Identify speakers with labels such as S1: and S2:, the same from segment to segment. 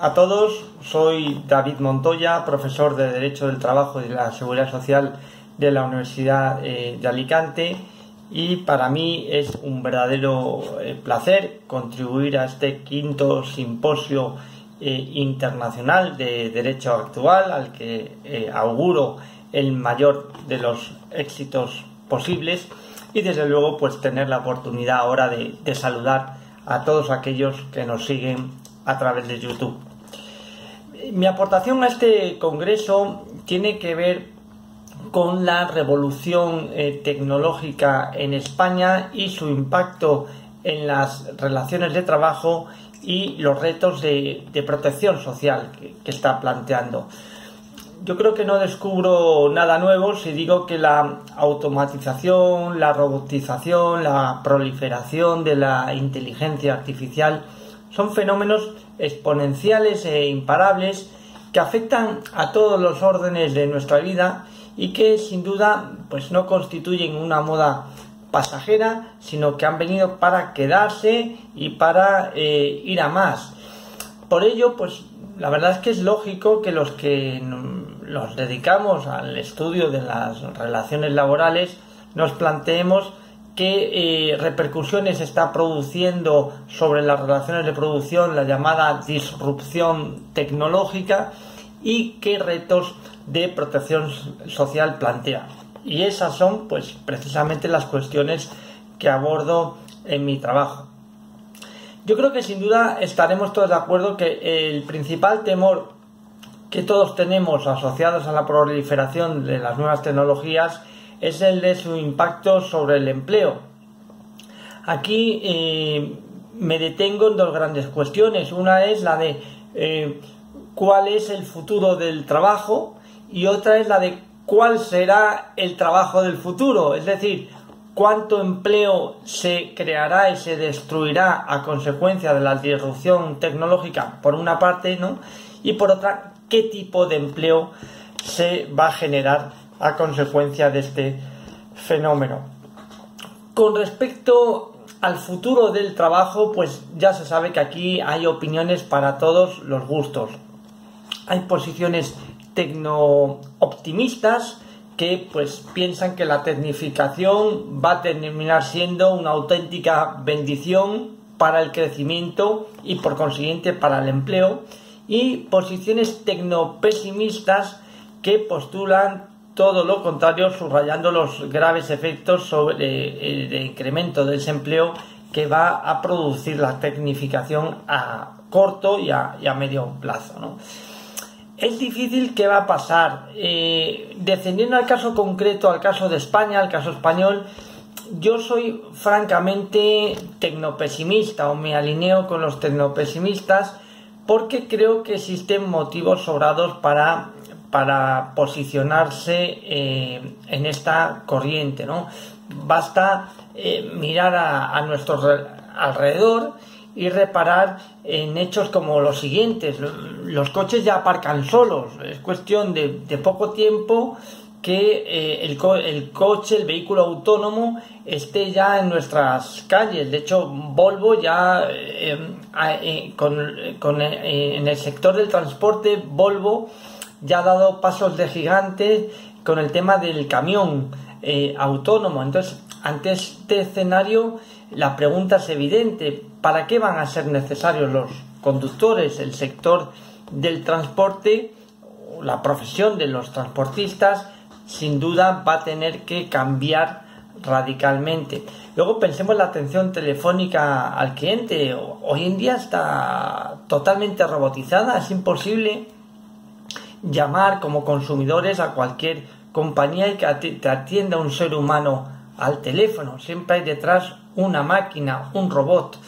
S1: a todos, soy David Montoya, profesor de Derecho del Trabajo y de la Seguridad Social de la Universidad eh, de Alicante y para mí es un verdadero eh, placer contribuir a este quinto simposio eh, internacional de derecho actual al que auguro el mayor de los éxitos posibles y desde luego pues tener la oportunidad ahora de saludar a todos aquellos que nos siguen a través de YouTube. Mi aportación a este congreso tiene que ver con la revolución eh, tecnológica en España y su impacto en las relaciones de trabajo y los retos de, protección social que, está planteando. Yo creo que no descubro nada nuevo si digo que la automatización, la robotización, la proliferación de la inteligencia artificial son fenómenos exponenciales e imparables que afectan a todos los órdenes de nuestra vida y que sin duda pues no constituyen una moda pasajera, sino que han venido para quedarse y para eh, ir a más. Por ello, pues la verdad es que es lógico que los que nos dedicamos al estudio de las relaciones laborales nos planteemos qué eh, repercusiones está produciendo sobre las relaciones de producción la llamada disrupción tecnológica y qué retos de protección social plantea. Y esas son pues precisamente las cuestiones que abordo en mi trabajo. Yo creo que sin duda estaremos todos de acuerdo que el principal temor que todos tenemos asociados a la proliferación de las nuevas tecnologías es el de su impacto sobre el empleo. Aquí eh, me detengo en dos grandes cuestiones. Una es la de eh, cuál es el futuro del trabajo y otra es la de cuál será el trabajo del futuro. Es decir, cuánto empleo se creará y se destruirá a consecuencia de la disrupción tecnológica, por una parte, ¿no? Y por otra, qué tipo de empleo se va a generar a consecuencia de este fenómeno. Con respecto al futuro del trabajo, pues ya se sabe que aquí hay opiniones para todos los gustos. Hay posiciones tecno-optimistas que pues piensan que la tecnificación va a terminar siendo una auténtica bendición para el crecimiento y por consiguiente para el empleo y posiciones tecno-pesimistas que postulan todo lo contrario, subrayando los graves efectos sobre el incremento del desempleo que va a producir la tecnificación a corto y a, medio plazo. Es difícil qué va a pasar. Eh, descendiendo al caso concreto, al caso de España, al caso español, yo soy francamente tecnopesimista o me alineo con los tecnopesimistas porque creo que existen motivos sobrados para para posicionarse eh, en esta corriente. ¿no? Basta eh, mirar a, nuestro alrededor y reparar en hechos como los siguientes. Los coches ya aparcan solos, es cuestión de, poco tiempo que eh, el, el, coche, el vehículo autónomo esté ya en nuestras calles. De hecho, Volvo ya con, con, en el sector del transporte, Volvo ya ha dado pasos de gigante con el tema del camión eh, autónomo. Entonces, ante este escenario, la pregunta es evidente, ¿para qué van a ser necesarios los conductores, el sector del transporte, la profesión de los transportistas? Sin duda va a tener que cambiar radicalmente. Luego pensemos en la atención telefónica al cliente. Hoy en día está totalmente robotizada, es imposible llamar como consumidores a cualquier compañía y que te atienda un ser humano al teléfono. Siempre hay detrás una máquina, un robot.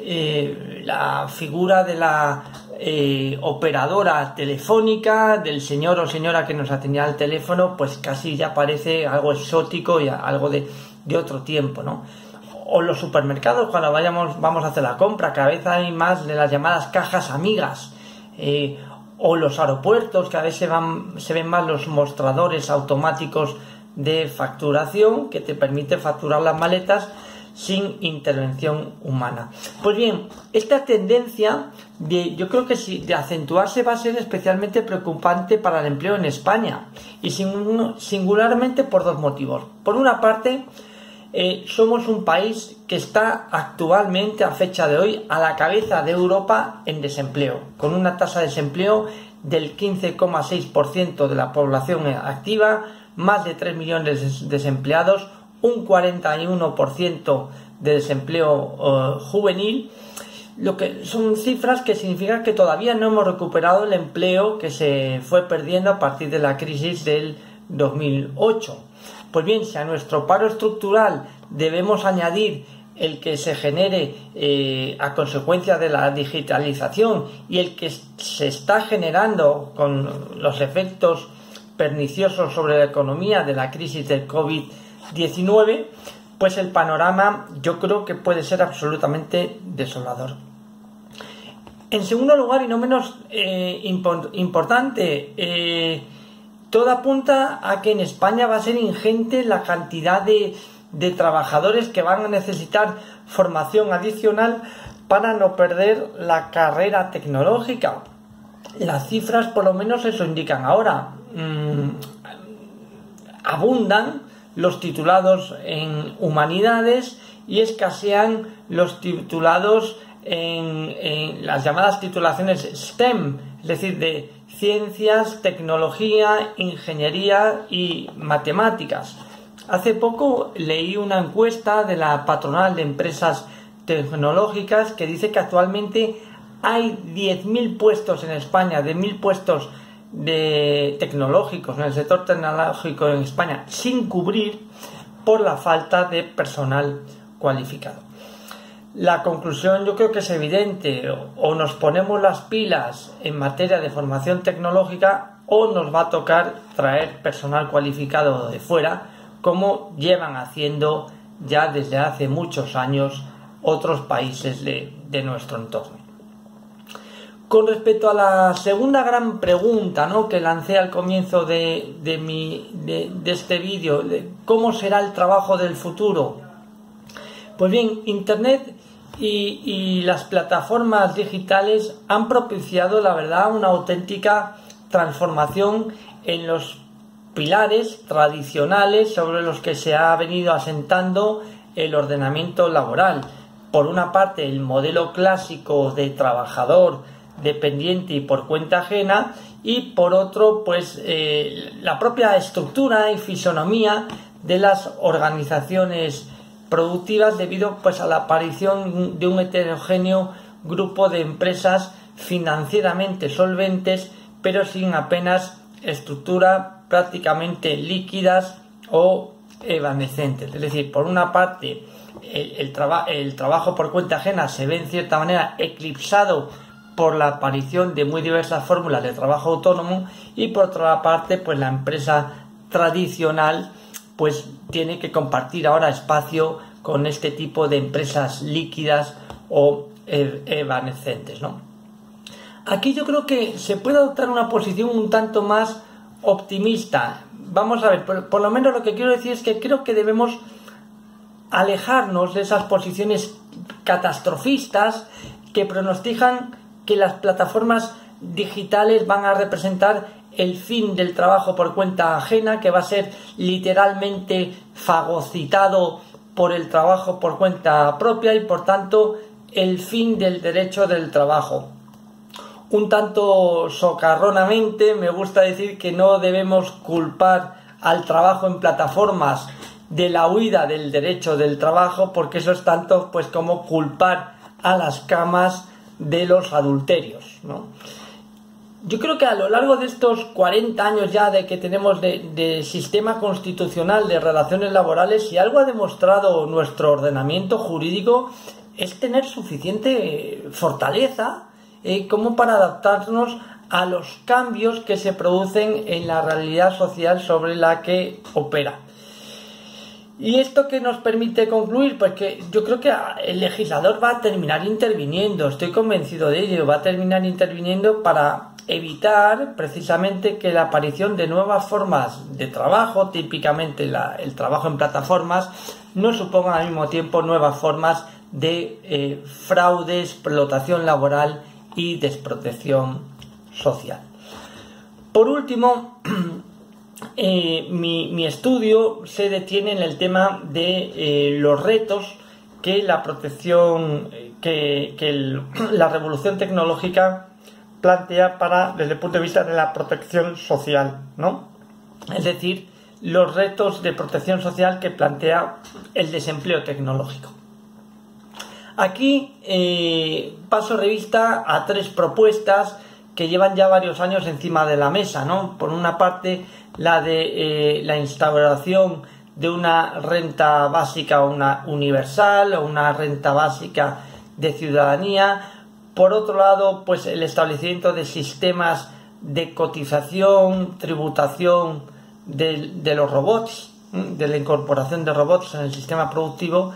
S1: Eh, la figura de la eh, operadora telefónica, del señor o señora que nos atendía al teléfono, pues casi ya parece algo exótico y algo de, otro tiempo, ¿no? O los supermercados, cuando vayamos, vamos a hacer la compra, cada vez hay más de las llamadas cajas amigas. Eh, o los aeropuertos, que a veces se, van, se ven más los mostradores automáticos de facturación que te permite facturar las maletas. sin intervención humana. Pues bien, esta tendencia de, yo creo que sí, de acentuarse va a ser especialmente preocupante para el empleo en España y singularmente por dos motivos. Por una parte, eh, somos un país que está actualmente a fecha de hoy a la cabeza de Europa en desempleo, con una tasa de desempleo del 15,6% de la población activa, más de 3 millones de desempleados, un 41% de desempleo eh, juvenil, lo que son cifras que significan que todavía no hemos recuperado el empleo que se fue perdiendo a partir de la crisis del 2008. Pues bien, si a nuestro paro estructural debemos añadir el que se genere eh, a consecuencia de la digitalización y el que se está generando con los efectos perniciosos sobre la economía de la crisis del COVID-19, pues el panorama yo creo que puede ser absolutamente desolador. En segundo lugar, y no menos eh, importante, eh, todo apunta a que en España va a ser ingente la cantidad de, de trabajadores que van a necesitar formación adicional para no perder la carrera tecnológica. Las cifras por lo menos eso indican ahora. Mm, abundan los titulados en humanidades y escasean los titulados en, las llamadas titulaciones STEM, es decir, de ciencias, tecnología, ingeniería y matemáticas. Hace poco leí una encuesta de la patronal de empresas tecnológicas que dice que actualmente hay 10.000 puestos en España, de 1.000 puestos de tecnológicos en el sector tecnológico en España sin cubrir por la falta de personal cualificado. La conclusión yo creo que es evidente, o nos ponemos las pilas en materia de formación tecnológica o nos va a tocar traer personal cualificado de fuera, como llevan haciendo ya desde hace muchos años otros países de, nuestro entorno. Con respecto a la segunda gran pregunta ¿no? que lancé al comienzo de, de este vídeo, de cómo será el trabajo del futuro, pues bien, Internet y, las plataformas digitales han propiciado, la verdad, una auténtica transformación en los pilares tradicionales sobre los que se ha venido asentando el ordenamiento laboral. Por una parte, el modelo clásico de trabajador dependiente y por cuenta ajena y por otro, pues eh, la propia estructura y fisonomía de las organizaciones productivas debido pues a la aparición de un heterogéneo grupo de empresas financieramente solventes pero sin apenas estructura prácticamente líquidas o evanescentes. Es decir, por una parte el, el trabajo por cuenta ajena se ve en cierta manera eclipsado por la aparición de muy diversas fórmulas de trabajo autónomo y por otra parte pues la empresa tradicional pues tiene que compartir ahora espacio con este tipo de empresas líquidas o evanescentes, ¿no? Aquí yo creo que se puede adoptar una posición un tanto más optimista. Vamos a ver, por, lo menos lo que quiero decir es que creo que debemos alejarnos de esas posiciones catastrofistas que pronostican que las plataformas digitales van a representar el fin del trabajo por cuenta ajena, que va a ser literalmente fagocitado por el trabajo por cuenta propia y por tanto el fin del derecho del trabajo. Un tanto socarronamente me gusta decir que no debemos culpar al trabajo en plataformas de la huida del derecho del trabajo porque eso es tanto pues como culpar a las camas de los adulterios. ¿no? Yo creo que a lo largo de estos 40 años ya de que tenemos de, sistema constitucional de relaciones laborales, si algo ha demostrado nuestro ordenamiento jurídico es tener suficiente fortaleza eh, como para adaptarnos a los cambios que se producen en la realidad social sobre la que opera. ¿Y esto que nos permite concluir? Pues que yo creo que el legislador va a terminar interviniendo, estoy convencido de ello, va a terminar interviniendo para evitar precisamente que la aparición de nuevas formas de trabajo, típicamente el trabajo en plataformas, no suponga al mismo tiempo nuevas formas de eh, fraude, explotación laboral y desprotección social. Por último, eh, mi, estudio se detiene en el tema de eh, los retos que la protección, que, la revolución tecnológica plantea para, desde el punto de vista de la protección social, ¿no? Es decir, los retos de protección social que plantea el desempleo tecnológico. Aquí eh, paso revista a tres propuestas que llevan ya varios años encima de la mesa, ¿no? Por una parte, la de eh, la instauración de una renta básica una universal o una renta básica de ciudadanía. Por otro lado, pues el establecimiento de sistemas de cotización, tributación de los robots, de la incorporación de robots en el sistema productivo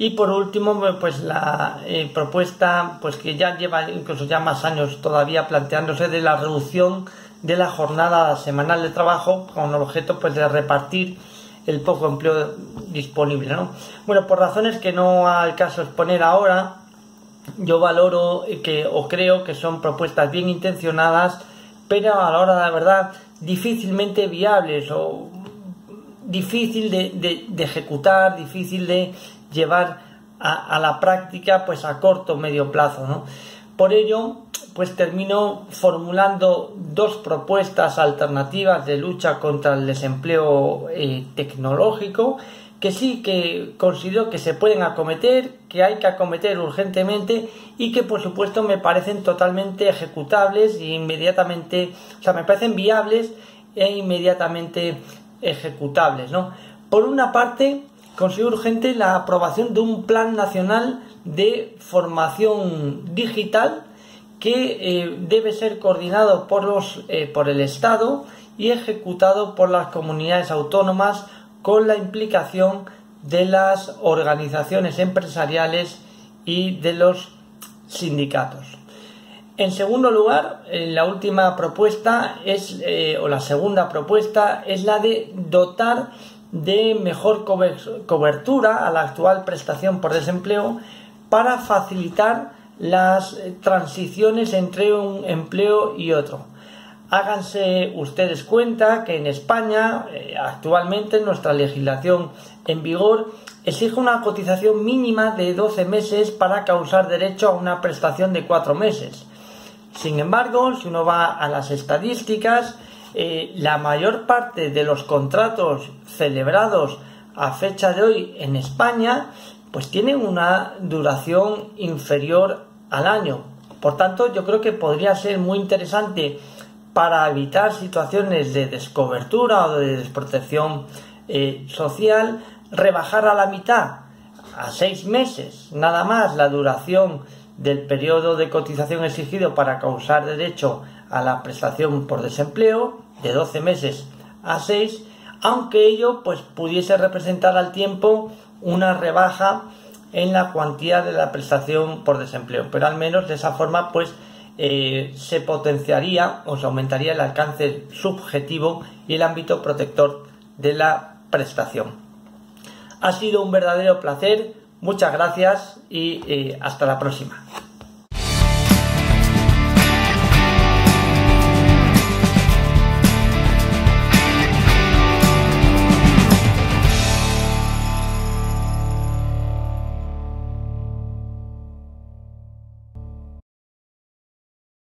S1: y por último, pues la eh, propuesta, pues que ya lleva incluso ya más años todavía planteándose de la reducción de la jornada semanal de trabajo con el objeto pues de repartir el poco empleo disponible, ¿no? Bueno, por razones que no hay caso exponer ahora, yo valoro que o creo que son propuestas bien intencionadas, pero a la hora de la verdad difícilmente viables o difícil de, de ejecutar, difícil de llevar a, la práctica pues a corto o medio plazo. ¿no? Por ello, pues termino formulando dos propuestas alternativas de lucha contra el desempleo eh, tecnológico que sí que considero que se pueden acometer, que hay que acometer urgentemente y que por supuesto me parecen totalmente ejecutables e inmediatamente, o sea, me parecen viables e inmediatamente ejecutables, ¿no? Por una parte, considero urgente la aprobación de un plan nacional de formación digital que eh, debe ser coordinado por, los, eh, por el Estado y ejecutado por las comunidades autónomas con la implicación de las organizaciones empresariales y de los sindicatos. En segundo lugar, eh, la última propuesta es, o la segunda propuesta es la de dotar de mejor cobertura a la actual prestación por desempleo para facilitar las transiciones entre un empleo y otro. Háganse ustedes cuenta que en España eh, actualmente nuestra legislación en vigor exige una cotización mínima de 12 meses para causar derecho a una prestación de 4 meses. Sin embargo, si uno va a las estadísticas, eh, la mayor parte de los contratos celebrados a fecha de hoy en España pues tienen una duración inferior al año. Por tanto, yo creo que podría ser muy interesante para evitar situaciones de descobertura o de desprotección eh, social, rebajar a la mitad, a seis meses, nada más la duración del periodo de cotización exigido para causar derecho a la prestación por desempleo de 12 meses a 6, aunque ello pues pudiese representar al tiempo una rebaja en la cuantía de la prestación por desempleo, pero al menos de esa forma pues eh, se potenciaría o se aumentaría el alcance subjetivo y el ámbito protector de la prestación. Ha sido un verdadero placer, muchas gracias y eh, hasta la próxima.